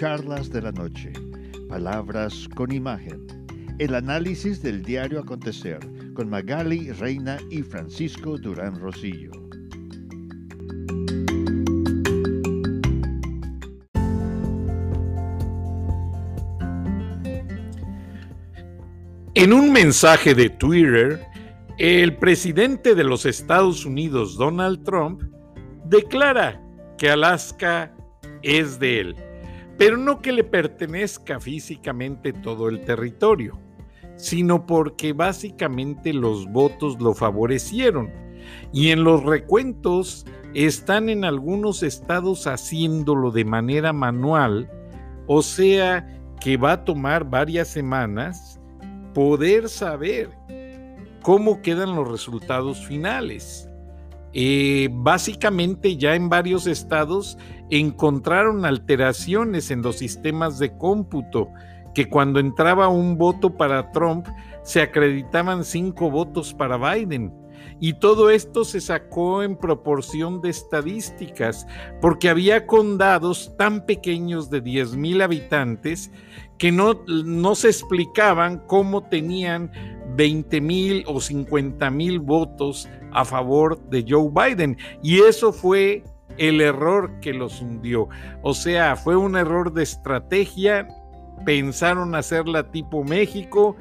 Charlas de la Noche. Palabras con imagen. El análisis del diario acontecer con Magali Reina y Francisco Durán Rosillo. En un mensaje de Twitter, el presidente de los Estados Unidos, Donald Trump, declara que Alaska es de él, pero no que le pertenezca físicamente todo el territorio, sino porque básicamente los votos lo favorecieron y en los recuentos están en algunos estados haciéndolo de manera manual, o sea que va a tomar varias semanas poder saber cómo quedan los resultados finales. Eh, básicamente ya en varios estados encontraron alteraciones en los sistemas de cómputo, que cuando entraba un voto para Trump se acreditaban cinco votos para Biden. Y todo esto se sacó en proporción de estadísticas, porque había condados tan pequeños de 10 mil habitantes que no, no se explicaban cómo tenían 20 mil o 50 mil votos a favor de Joe Biden. Y eso fue el error que los hundió. O sea, fue un error de estrategia. Pensaron hacerla tipo México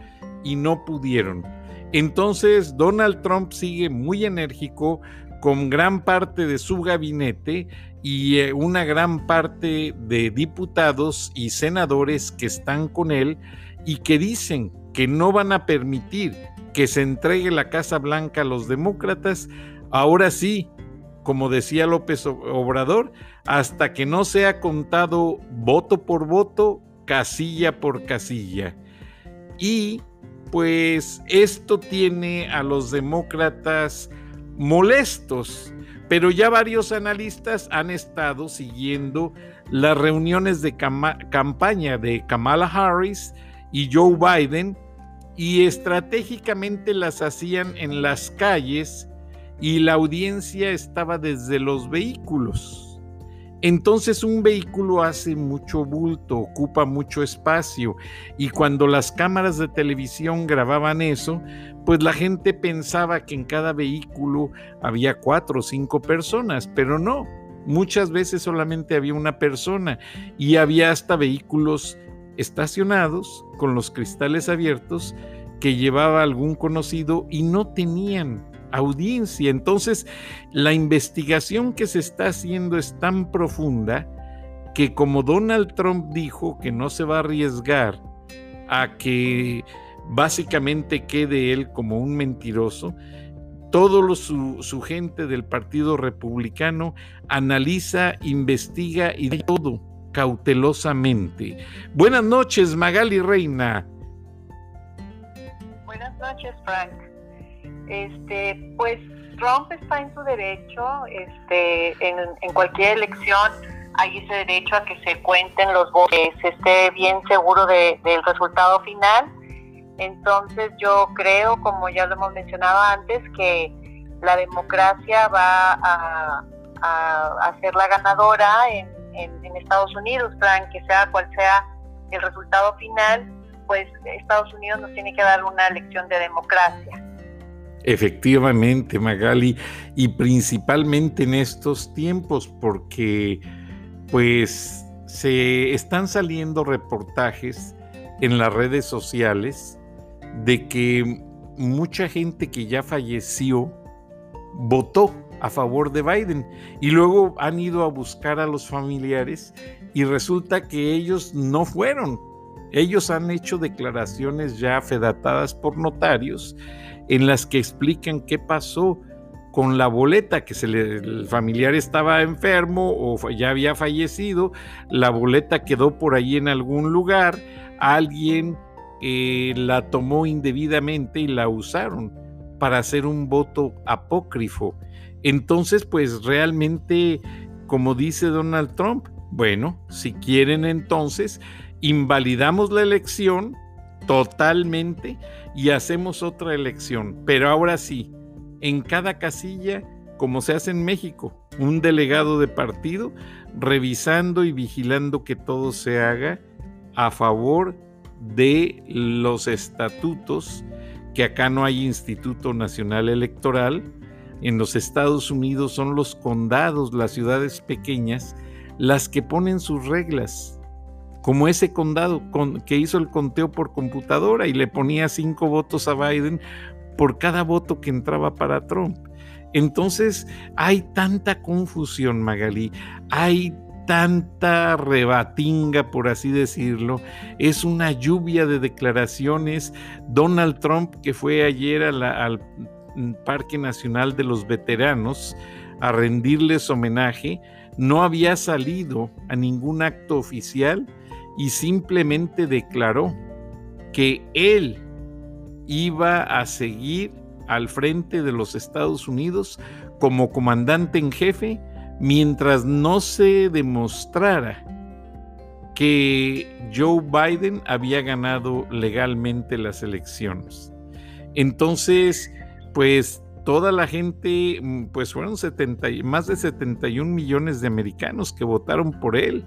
y no pudieron. Entonces, Donald Trump sigue muy enérgico con gran parte de su gabinete y eh, una gran parte de diputados y senadores que están con él y que dicen que no van a permitir que se entregue la Casa Blanca a los demócratas, ahora sí, como decía López Obrador, hasta que no sea contado voto por voto, casilla por casilla. Y pues esto tiene a los demócratas molestos, pero ya varios analistas han estado siguiendo las reuniones de campaña de Kamala Harris y Joe Biden y estratégicamente las hacían en las calles y la audiencia estaba desde los vehículos. Entonces un vehículo hace mucho bulto, ocupa mucho espacio y cuando las cámaras de televisión grababan eso, pues la gente pensaba que en cada vehículo había cuatro o cinco personas, pero no, muchas veces solamente había una persona y había hasta vehículos estacionados con los cristales abiertos que llevaba algún conocido y no tenían audiencia. Entonces, la investigación que se está haciendo es tan profunda que como Donald Trump dijo que no se va a arriesgar a que básicamente quede él como un mentiroso, todo su, su, gente del Partido Republicano analiza, investiga y todo cautelosamente. Buenas noches, Magali Reina. Buenas noches, Frank. Este, pues Trump está en su derecho, este, en, cualquier elección hay ese derecho a que se cuenten los votos, que se esté bien seguro del resultado final. Entonces yo creo, como ya lo hemos mencionado antes, que la democracia va a, a, ser la ganadora en, en, Estados Unidos, Frank, que sea cual sea el resultado final, pues Estados Unidos nos tiene que dar una lección de democracia. Efectivamente, Magali, y principalmente en estos tiempos, porque pues se están saliendo reportajes en las redes sociales de que mucha gente que ya falleció votó a favor de Biden. Y luego han ido a buscar a los familiares y resulta que ellos no fueron. Ellos han hecho declaraciones ya fedatadas por notarios en las que explican qué pasó con la boleta, que se el familiar estaba enfermo o ya había fallecido, la boleta quedó por ahí en algún lugar, alguien eh, la tomó indebidamente y la usaron para hacer un voto apócrifo. Entonces, pues realmente, como dice Donald Trump, bueno, si quieren entonces, invalidamos la elección totalmente y hacemos otra elección, pero ahora sí, en cada casilla, como se hace en México, un delegado de partido, revisando y vigilando que todo se haga a favor de los estatutos, que acá no hay Instituto Nacional Electoral, en los Estados Unidos son los condados, las ciudades pequeñas, las que ponen sus reglas, como ese condado que hizo el conteo por computadora y le ponía cinco votos a Biden por cada voto que entraba para Trump. Entonces hay tanta confusión, Magalí, hay tanta rebatinga, por así decirlo. Es una lluvia de declaraciones. Donald Trump, que fue ayer al Parque Nacional de los Veteranos a rendirles homenaje, no había salido a ningún acto oficial y simplemente declaró que él iba a seguir al frente de los Estados Unidos como comandante en jefe mientras no se demostrara que Joe Biden había ganado legalmente las elecciones. Entonces, pues toda la gente, pues fueron 70, más de 71 millones de americanos que votaron por él.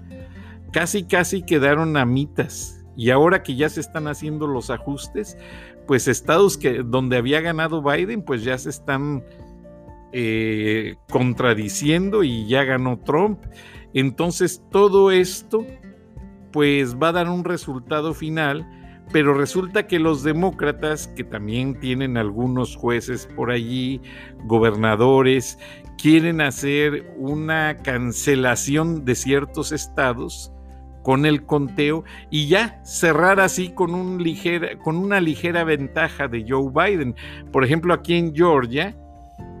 Casi, casi quedaron a mitas. Y ahora que ya se están haciendo los ajustes, pues estados que, donde había ganado Biden, pues ya se están eh, contradiciendo y ya ganó Trump. Entonces todo esto, pues va a dar un resultado final pero resulta que los demócratas, que también tienen algunos jueces por allí, gobernadores, quieren hacer una cancelación de ciertos estados con el conteo y ya cerrar así con, una ligera ventaja de Joe Biden. Por ejemplo, aquí en Georgia,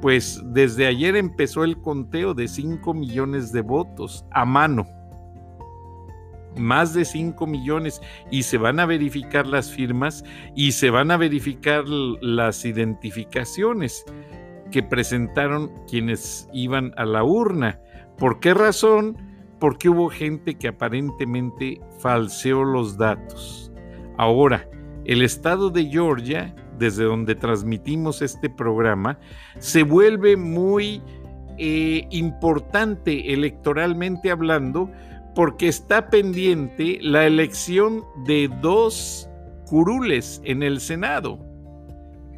pues desde ayer empezó el conteo de 5 millones de votos a mano más de 5 millones y se van a verificar las firmas y se van a verificar las identificaciones que presentaron quienes iban a la urna. ¿Por qué razón? Porque hubo gente que aparentemente falseó los datos. Ahora, el estado de Georgia, desde donde transmitimos este programa, se vuelve muy eh, importante electoralmente hablando porque está pendiente la elección de dos curules en el Senado.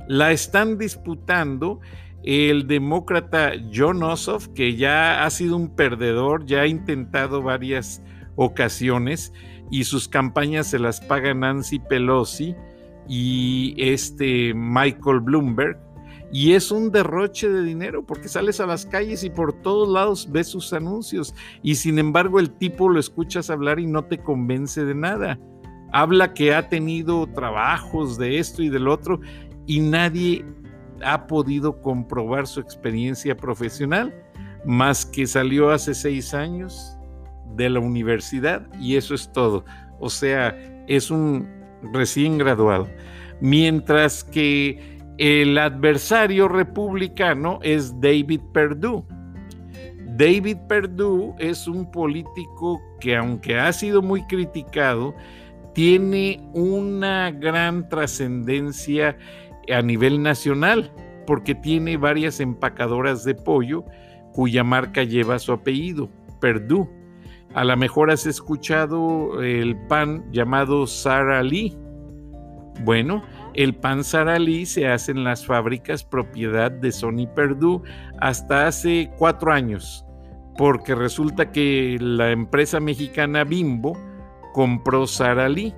La están disputando el demócrata John Ossoff, que ya ha sido un perdedor, ya ha intentado varias ocasiones y sus campañas se las paga Nancy Pelosi y este Michael Bloomberg, y es un derroche de dinero porque sales a las calles y por todos lados ves sus anuncios y sin embargo el tipo lo escuchas hablar y no te convence de nada. Habla que ha tenido trabajos de esto y del otro y nadie ha podido comprobar su experiencia profesional más que salió hace seis años de la universidad y eso es todo. O sea, es un recién graduado. Mientras que el adversario republicano es David Perdue. David Perdue es un político que aunque ha sido muy criticado, tiene una gran trascendencia a nivel nacional porque tiene varias empacadoras de pollo cuya marca lleva su apellido, Perdue. A lo mejor has escuchado el pan llamado Sara Lee. Bueno, el pan Saralí se hace en las fábricas propiedad de Sony Perdue hasta hace cuatro años, porque resulta que la empresa mexicana Bimbo compró Saralí.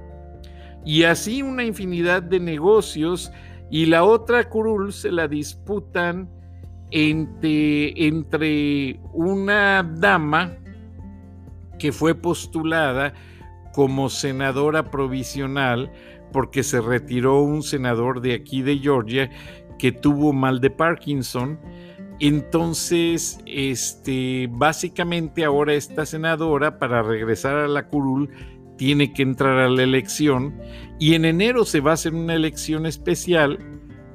Y así una infinidad de negocios y la otra curul se la disputan entre, entre una dama que fue postulada como senadora provisional porque se retiró un senador de aquí de Georgia que tuvo mal de Parkinson. Entonces, este, básicamente ahora esta senadora para regresar a la curul tiene que entrar a la elección y en enero se va a hacer una elección especial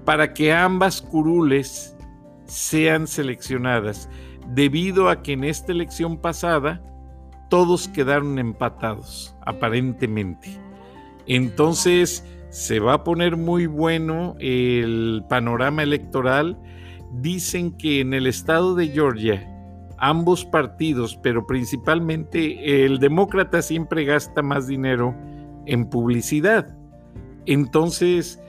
para que ambas curules sean seleccionadas, debido a que en esta elección pasada todos quedaron empatados, aparentemente. Entonces se va a poner muy bueno el panorama electoral. Dicen que en el estado de Georgia ambos partidos, pero principalmente el demócrata siempre gasta más dinero en publicidad. Entonces,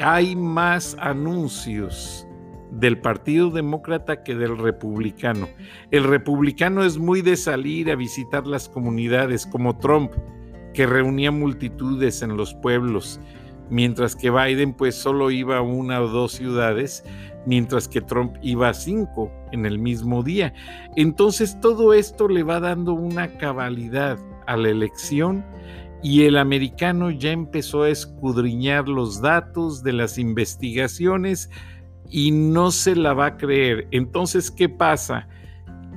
hay más anuncios del Partido Demócrata que del Republicano. El Republicano es muy de salir a visitar las comunidades, como Trump, que reunía multitudes en los pueblos, mientras que Biden pues solo iba a una o dos ciudades, mientras que Trump iba a cinco en el mismo día. Entonces todo esto le va dando una cabalidad a la elección y el americano ya empezó a escudriñar los datos de las investigaciones y no se la va a creer. Entonces, ¿qué pasa?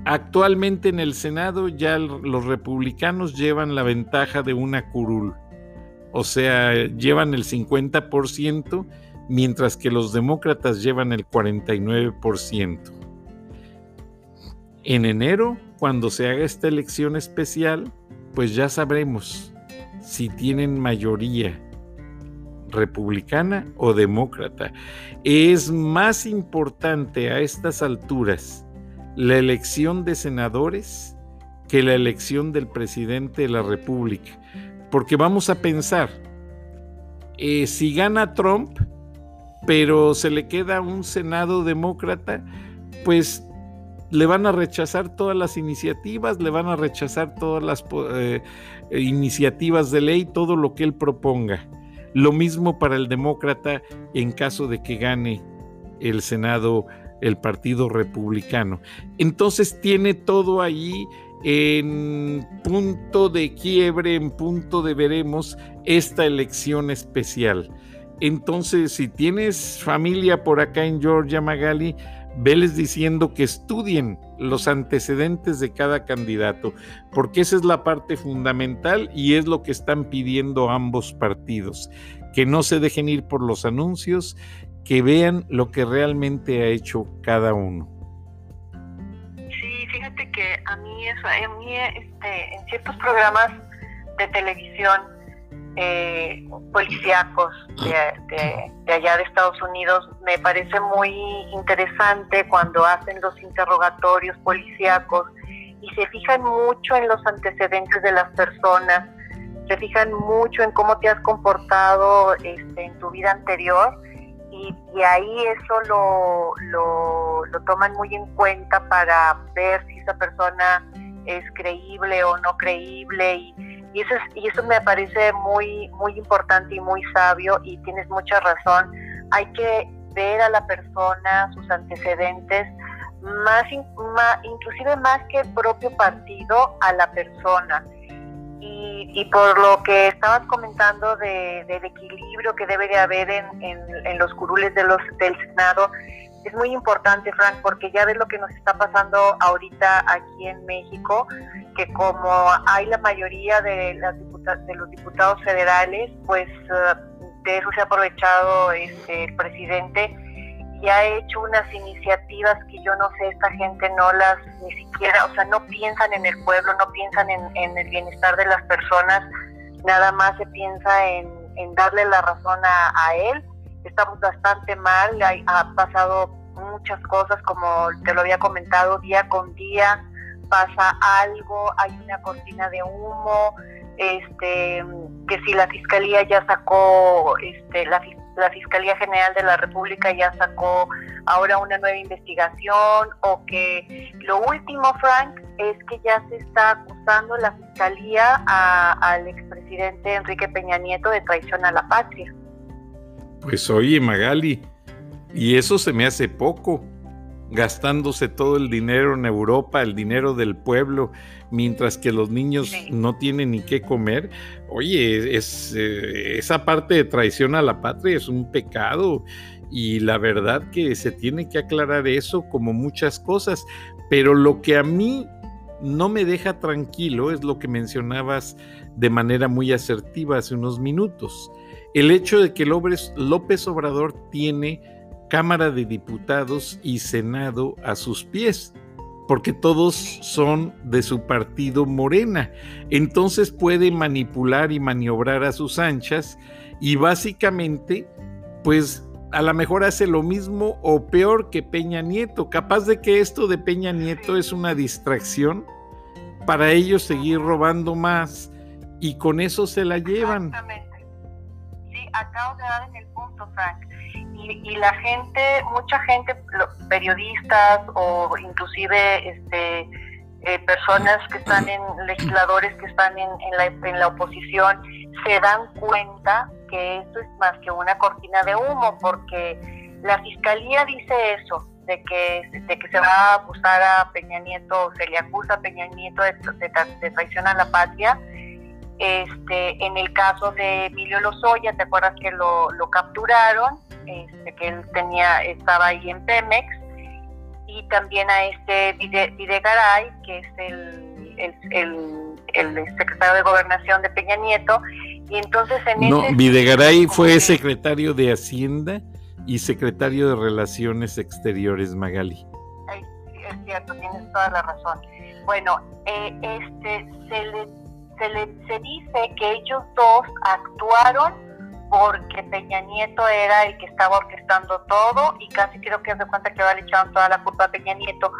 Actualmente en el Senado ya los republicanos llevan la ventaja de una curul, o sea, llevan el 50%, mientras que los demócratas llevan el 49%. En enero, cuando se haga esta elección especial, pues ya sabremos si tienen mayoría republicana o demócrata. Es más importante a estas alturas la elección de senadores que la elección del presidente de la República. Porque vamos a pensar, eh, si gana Trump, pero se le queda un Senado demócrata, pues le van a rechazar todas las iniciativas, le van a rechazar todas las eh, iniciativas de ley, todo lo que él proponga. Lo mismo para el demócrata en caso de que gane el Senado el Partido Republicano. Entonces tiene todo ahí en punto de quiebre, en punto de veremos esta elección especial. Entonces, si tienes familia por acá en Georgia, Magali, veles diciendo que estudien los antecedentes de cada candidato, porque esa es la parte fundamental y es lo que están pidiendo ambos partidos, que no se dejen ir por los anuncios, que vean lo que realmente ha hecho cada uno. Sí, fíjate que a mí, a mí este, en ciertos programas de televisión, eh, policíacos de, allá de Estados Unidos. Me parece muy interesante cuando hacen los interrogatorios policíacos y se fijan mucho en los antecedentes de las personas, se fijan mucho en cómo te has comportado este, en tu vida anterior y, ahí eso lo, lo, lo toman muy en cuenta para ver si esa persona es creíble o no creíble y y eso, y eso me parece muy, muy importante y muy sabio y tienes mucha razón. Hay que ver a la persona, sus antecedentes, más, inclusive más que el propio partido, a la persona. Y, por lo que estabas comentando del equilibrio que debe de haber en, en, los curules de los, del Senado, es muy importante, Frank, porque ya ves lo que nos está pasando ahorita aquí en México, que como hay la mayoría de, las de los diputados federales, pues eh, de eso se ha aprovechado este, el presidente y ha hecho unas iniciativas que yo no sé, esta gente no las ni siquiera, o sea, no piensan en el pueblo, no piensan en, el bienestar de las personas, nada más se piensa en, darle la razón a, él. Estamos bastante mal, ha pasado muchas cosas, como te lo había comentado, día con día pasa algo, hay una cortina de humo, este, que si la fiscalía ya sacó, este, la, la Fiscalía General de la República ya sacó ahora una nueva investigación, o que lo último, Frank, es que ya se está acusando la Fiscalía al expresidente Enrique Peña Nieto de traición a la patria. Pues oye, Magali, y eso se me hace poco, gastándose todo el dinero en Europa, el dinero del pueblo, mientras que los niños no tienen ni qué comer. Oye, es, eh, esa parte de traición a la patria es un pecado y la verdad que se tiene que aclarar eso como muchas cosas, pero lo que a mí no me deja tranquilo es lo que mencionabas de manera muy asertiva hace unos minutos. El hecho de que López Obrador tiene Cámara de Diputados y Senado a sus pies, porque todos son de su partido Morena. Entonces puede manipular y maniobrar a sus anchas y básicamente, pues a lo mejor hace lo mismo o peor que Peña Nieto. Capaz de que esto de Peña Nieto es una distracción para ellos seguir robando más y con eso se la llevan. Exactamente. Acabo de dar en el punto, Frank. Y, la gente, mucha gente, periodistas o inclusive este, eh, personas que están en, legisladores que están en, la, en la oposición, se dan cuenta que esto es más que una cortina de humo, porque la fiscalía dice eso, de que, de que se va a acusar a Peña Nieto, se le acusa a Peña Nieto de, de, traición a la patria. Este, en el caso de Emilio Lozoya, ¿te acuerdas que lo, lo capturaron? Este, que él tenía, estaba ahí en Pemex, y también a este Videgaray, que es el, el, el, secretario de Gobernación de Peña Nieto, y entonces en No, Videgaray fue secretario de Hacienda y secretario de Relaciones Exteriores, Magali. es cierto, tienes toda la razón. Bueno, eh, este, se, le, se, le, se dice que ellos dos actuaron porque Peña Nieto era el que estaba orquestando todo y casi creo que se cuenta que le echaron toda la culpa a Peña Nieto,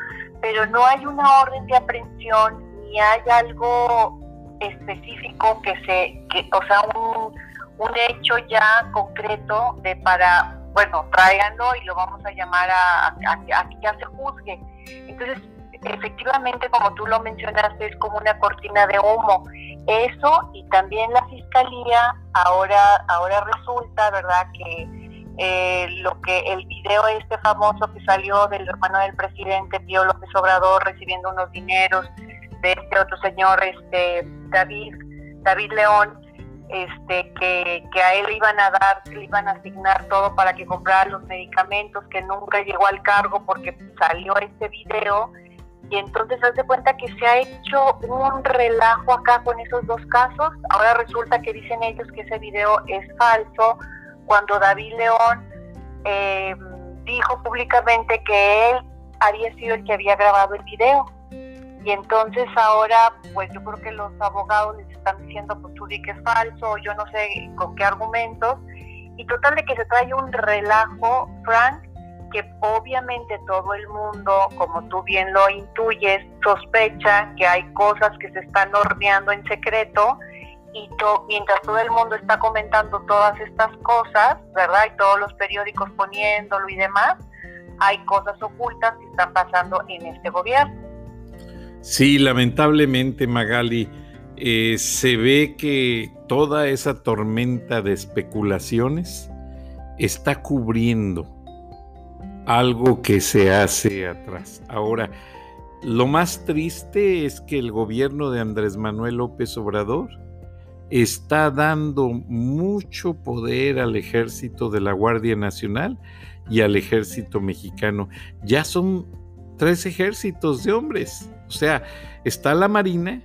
pero no hay una orden de aprehensión ni hay algo específico que se, que, o sea, un, un hecho ya concreto de para, bueno, tráiganlo y lo vamos a llamar a, a, que ya se juzgue. Entonces, efectivamente, como tú lo mencionaste, es como una cortina de humo. Eso y también la fiscalía, ahora, ahora resulta, ¿verdad?, que eh, lo que el video este famoso que salió del hermano del presidente Pío López Obrador recibiendo unos dineros de este otro señor, este David, David León, este, que, que a él iban a dar, le iban a asignar todo para que comprara los medicamentos, que nunca llegó al cargo porque salió este video. Y entonces hace cuenta que se ha hecho un relajo acá con esos dos casos. Ahora resulta que dicen ellos que ese video es falso, cuando David León eh, dijo públicamente que él había sido el que había grabado el video. Y entonces ahora, pues yo creo que los abogados les están diciendo, pues tú di que es falso, yo no sé con qué argumentos. Y total de que se trae un relajo, Frank, obviamente todo el mundo, como tú bien lo intuyes, sospecha que hay cosas que se están horneando en secreto y mientras todo el mundo está comentando todas estas cosas, ¿verdad? Y todos los periódicos poniéndolo y demás, hay cosas ocultas que están pasando en este gobierno. Sí, lamentablemente, Magali, eh, se ve que toda esa tormenta de especulaciones está cubriendo algo que se hace atrás. Ahora, lo más triste es que el gobierno de Andrés Manuel López Obrador está dando mucho poder al ejército de la Guardia Nacional y al ejército mexicano. Ya son tres ejércitos de hombres. O sea, está la Marina,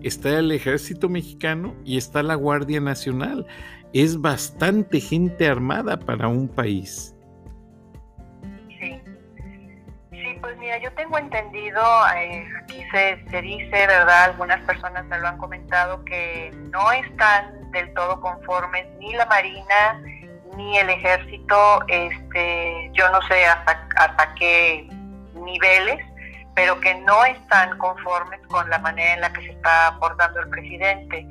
está el Ejército Mexicano y está la Guardia Nacional. Es bastante gente armada para un país. Tengo entendido, eh, aquí se, se dice, ¿verdad? Algunas personas me lo han comentado, que no están del todo conformes ni la Marina ni el Ejército, este, yo no sé hasta, hasta qué niveles, pero que no están conformes con la manera en la que se está abordando el presidente.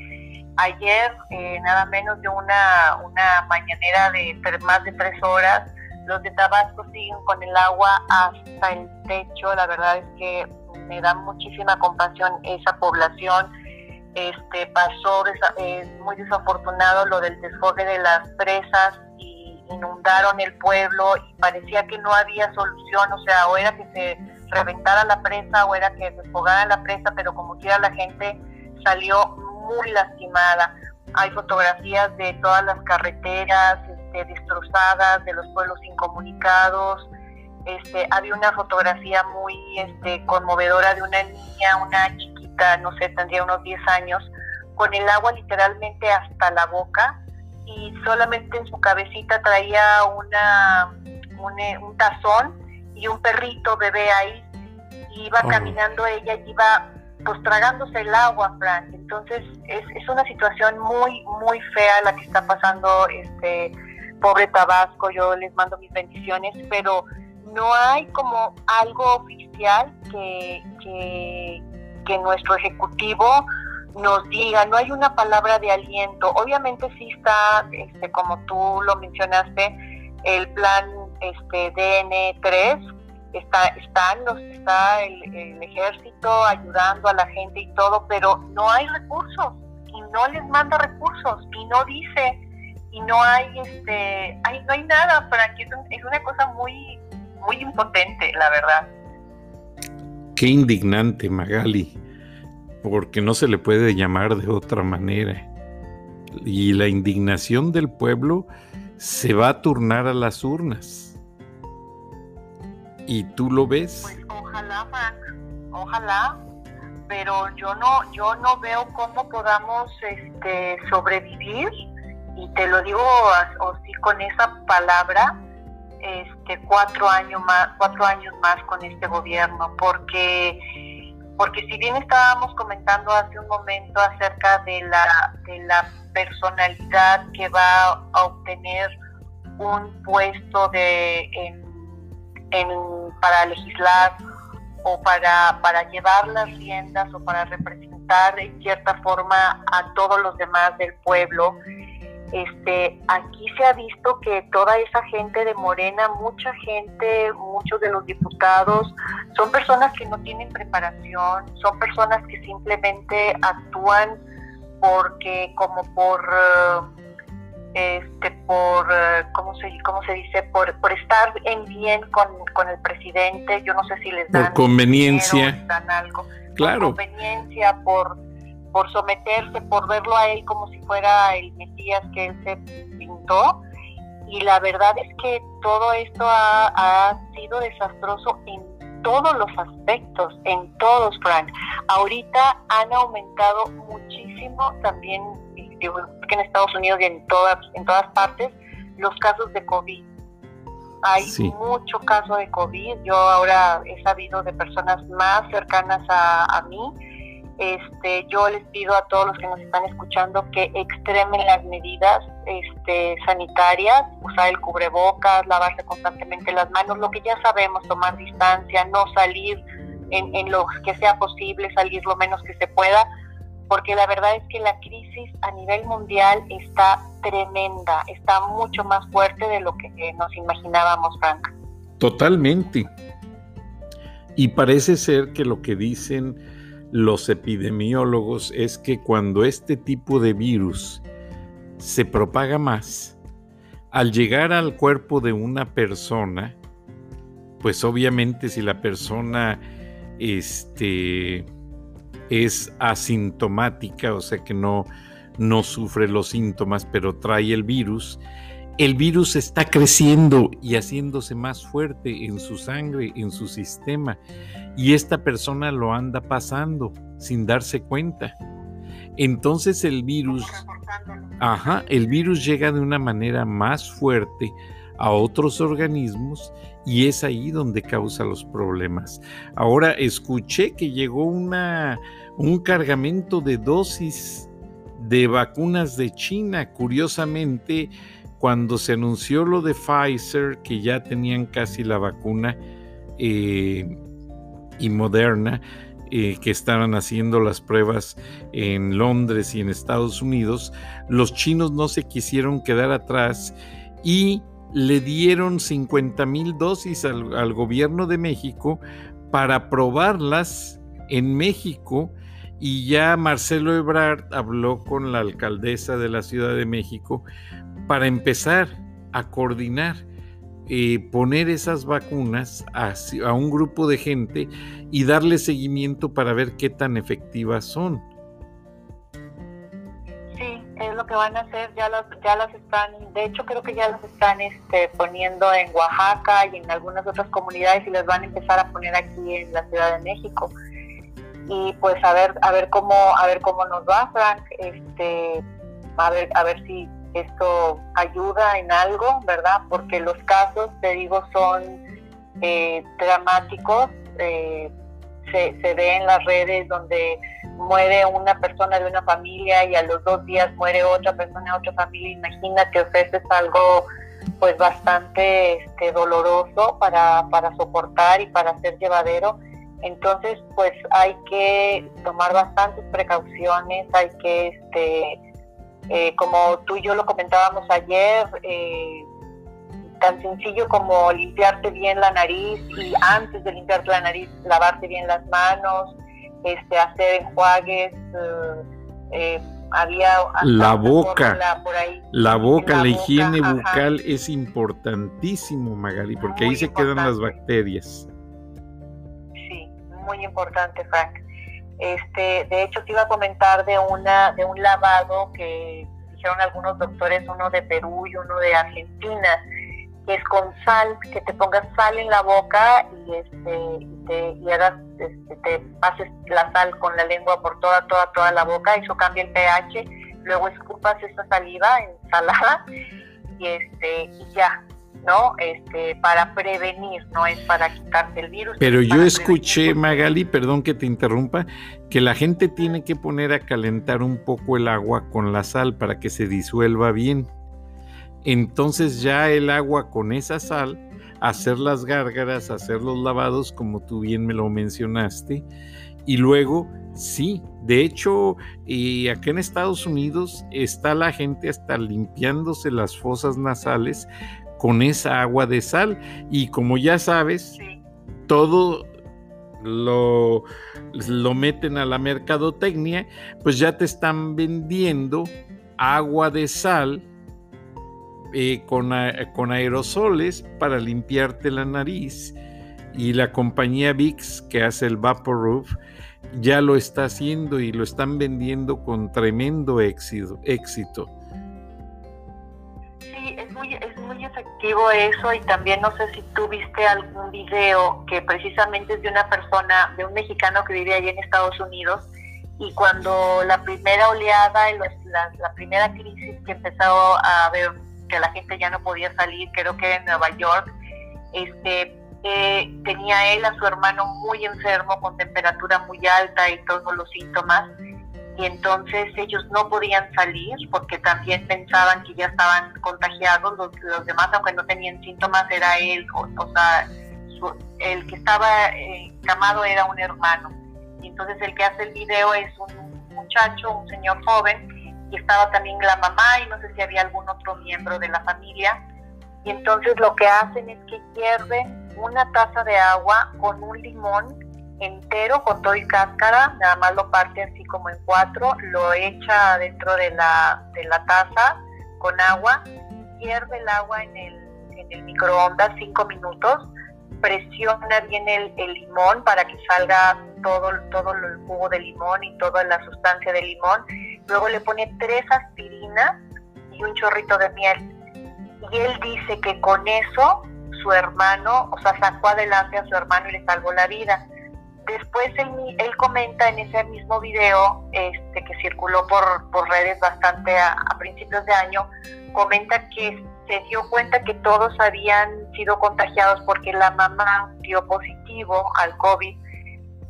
Ayer, eh, nada menos de una, una mañanera de más de tres horas, los de Tabasco siguen con el agua hasta el techo. La verdad es que me da muchísima compasión esa población. Este pasó es muy desafortunado lo del desfogue de las presas y inundaron el pueblo y parecía que no había solución, o sea, o era que se reventara la presa o era que desfogara la presa, pero como quiera la gente salió muy lastimada. Hay fotografías de todas las carreteras este, destrozadas, de los pueblos incomunicados. Este, había una fotografía muy este, conmovedora de una niña, una chiquita, no sé, tendría unos 10 años, con el agua literalmente hasta la boca y solamente en su cabecita traía una, un tazón y un perrito bebé ahí. Y iba oh. caminando ella y iba pues tragándose el agua, Frank. Entonces es, es una situación muy, muy fea la que está pasando este pobre Tabasco, yo les mando mis bendiciones, pero no hay como algo oficial que, que, nuestro ejecutivo nos diga, no hay una palabra de aliento. Obviamente sí está, este, como tú lo mencionaste, el plan este, DN3, está, están los, está el, el, ejército ayudando a la gente y todo, pero no hay recursos y no les manda recursos y no dice y no hay este hay, no hay nada para que es una cosa muy muy impotente la verdad qué indignante Magali porque no se le puede llamar de otra manera. Y la indignación del pueblo se va a turnar a las urnas. ¿Y tú lo ves? Pues ojalá, ojalá, pero yo no, yo no veo cómo podamos este, sobrevivir, y te lo digo así con esa palabra, este, cuatro años más, cuatro años más con este gobierno, porque porque si bien estábamos comentando hace un momento acerca de la, de la personalidad que va a obtener un puesto de para legislar o para, para llevar las riendas o para representar en cierta forma a todos los demás del pueblo, este, aquí se ha visto que toda esa gente de Morena, mucha gente, muchos de los diputados, son personas que no tienen preparación, son personas que simplemente actúan porque como por este por cómo se cómo se dice por, por estar en bien con, con el presidente yo no sé si les dan por conveniencia dan algo. Claro. por conveniencia por por someterse, por verlo a él como si fuera el Mesías que él se pintó. Y la verdad es que todo esto ha, sido desastroso en todos los aspectos, en todos, Frank. Ahorita han aumentado muchísimo también, digo, en Estados Unidos y en todas, en todas partes, los casos de COVID. Hay mucho caso de COVID. Yo ahora he sabido de personas más cercanas a, a mí este, yo les pido a todos los que nos están escuchando que extremen las medidas este, sanitarias, usar el cubrebocas, lavarse constantemente las manos, lo que ya sabemos, tomar distancia, no salir en, en lo que sea posible, salir lo menos que se pueda, porque la verdad es que la crisis a nivel mundial está tremenda, está mucho más fuerte de lo que nos imaginábamos, Frank. Totalmente. Y parece ser que lo que dicen los epidemiólogos es que cuando este tipo de virus se propaga más, al llegar al cuerpo de una persona, pues obviamente si la persona este, es asintomática, o sea que no, no sufre los síntomas, pero trae el virus, el virus está creciendo y haciéndose más fuerte en su sangre, en su sistema, y esta persona lo anda pasando sin darse cuenta. Entonces el virus, ajá, el virus llega de una manera más fuerte a otros organismos y es ahí donde causa los problemas. Ahora escuché que llegó una, un cargamento de dosis de vacunas de China. Curiosamente, cuando se anunció lo de Pfizer, que ya tenían casi la vacuna eh, y Moderna, eh, que estaban haciendo las pruebas en Londres y en Estados Unidos, los chinos no se quisieron quedar atrás y le dieron 50 mil dosis al, al gobierno de México para probarlas en México. Y ya Marcelo Ebrard habló con la alcaldesa de la Ciudad de México para empezar a coordinar, eh, poner esas vacunas a, un grupo de gente y darle seguimiento para ver qué tan efectivas son. Sí, es lo que van a hacer, ya las, ya las están, de hecho creo que ya las están este, poniendo en Oaxaca y en algunas otras comunidades y las van a empezar a poner aquí en la Ciudad de México y pues a ver a ver cómo a ver cómo nos va Frank este a ver a ver si esto ayuda en algo, ¿verdad? Porque los casos, te digo, son eh, dramáticos. Eh, se, se ve en las redes donde muere una persona de una familia y a los dos días muere otra persona de otra familia. Imagínate, o sea, es algo pues bastante este, doloroso para, para soportar y para ser llevadero. Entonces, pues hay que tomar bastantes precauciones, hay que, este, eh, como tú y yo lo comentábamos ayer, eh, tan sencillo como limpiarte bien la nariz y antes de limpiarte la nariz, lavarte bien las manos, este, hacer enjuagues. Eh, había la boca, la boca, la, higiene bucal es importantísimo, Magali, porque ahí se quedan las bacterias muy importante, Frank. Este, de hecho, te iba a comentar de una de un lavado que dijeron algunos doctores, uno de Perú y uno de Argentina, que es con sal, que te pongas sal en la boca y este y te, y hagas, este, te pases la sal con la lengua por toda toda toda la boca, eso cambia el pH, luego escupas esa saliva ensalada y este y ya ¿no? Este, para prevenir, no es para quitarte el virus. Pero yo escuché, Magali, perdón que te interrumpa, que la gente tiene que poner a calentar un poco el agua con la sal para que se disuelva bien. Entonces ya el agua con esa sal, hacer las gárgaras, hacer los lavados, como tú bien me lo mencionaste, y luego, sí, de hecho, y acá en Estados Unidos está la gente hasta limpiándose las fosas nasales con esa agua de sal. Y como ya sabes, todo lo, lo meten a la mercadotecnia, pues ya te están vendiendo agua de sal eh, con, con, aerosoles para limpiarte la nariz. Y la compañía VIX que hace el Vaporub ya lo está haciendo y lo están vendiendo con tremendo éxito. éxito. Muy, efectivo eso y también no sé si tú viste algún video que precisamente es de una persona, de un mexicano que vive allí en Estados Unidos y cuando la primera oleada, la, la primera crisis que empezó a ver que la gente ya no podía salir, creo que en Nueva York, este, eh, tenía él a su hermano muy enfermo con temperatura muy alta y todos los síntomas y entonces ellos no podían salir porque también pensaban que ya estaban contagiados, los, demás, aunque no tenían síntomas, era él, o, sea, el que estaba encamado era un hermano. Y entonces el que hace el video es un muchacho, un señor joven, y estaba también la mamá y no sé si había algún otro miembro de la familia. Y entonces lo que hacen es que hierven una taza de agua con un limón entero con todo y cáscara, nada más lo parte así como en cuatro, lo echa dentro de la, de la taza con agua, hierve el agua en el, en el microondas cinco minutos, presiona bien el, limón para que salga todo, todo el jugo de limón y toda la sustancia del limón, luego le pone tres aspirinas y un chorrito de miel. Y él dice que con eso su hermano, o sea, sacó adelante a su hermano y le salvó la vida Después él, él, comenta en ese mismo video este, que circuló por, por redes bastante a, principios de año, comenta que se dio cuenta que todos habían sido contagiados porque la mamá dio positivo al COVID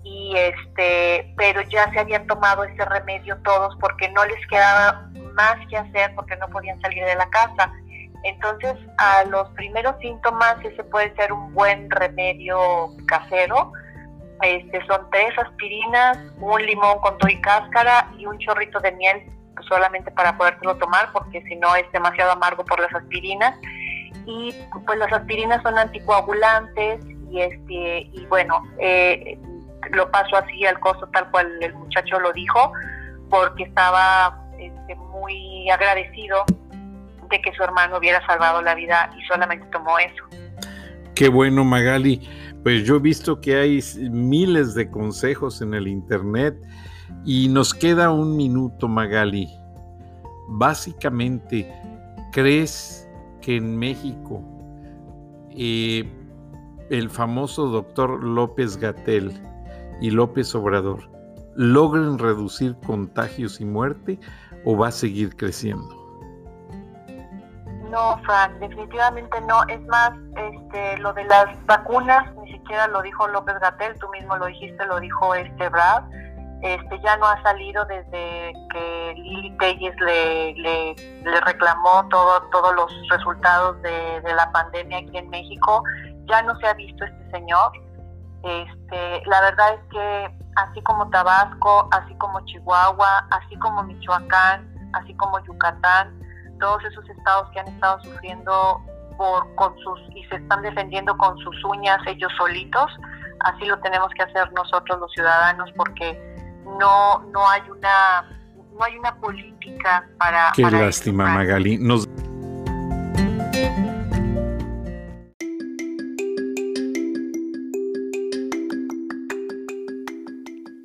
y este pero ya se habían tomado ese remedio todos porque no les quedaba más que hacer porque no podían salir de la casa. Entonces, a los primeros síntomas ese puede ser un buen remedio casero este, son tres aspirinas, un limón con todo y cáscara y un chorrito de miel solamente para podértelo tomar porque si no es demasiado amargo por las aspirinas y pues las aspirinas son anticoagulantes y este y bueno eh, lo paso así al costo tal cual el muchacho lo dijo porque estaba este, muy agradecido de que su hermano hubiera salvado la vida y solamente tomó eso. Qué bueno Magali. Pues yo he visto que hay miles de consejos en el Internet y nos queda un minuto, Magali. Básicamente, ¿crees que en México eh, el famoso doctor López Gatel y López Obrador logren reducir contagios y muerte o va a seguir creciendo? No, Frank, definitivamente no. Es más, este, lo de las vacunas, siquiera lo dijo López Gatel, tú mismo lo dijiste, lo dijo este Brad. este, ya no ha salido desde que Lili Telles le, le, reclamó todo, todos los resultados de, de, la pandemia aquí en México. Ya no se ha visto este señor. Este, la verdad es que así como Tabasco, así como Chihuahua, así como Michoacán, así como Yucatán, todos esos estados que han estado sufriendo por, con sus y se están defendiendo con sus uñas ellos solitos, así lo tenemos que hacer nosotros los ciudadanos porque no, no hay una no hay una política para... Qué lástima, Magali. Nos...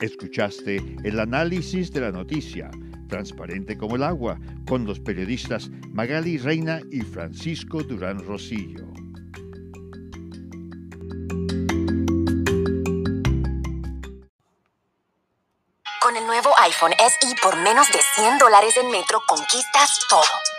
Escuchaste el análisis de la noticia, transparente como el agua, con los periodistas Magali Reina y Francisco Durán Rosillo. Con el nuevo iPhone SE por menos de 100 dólares en Metro conquistas todo.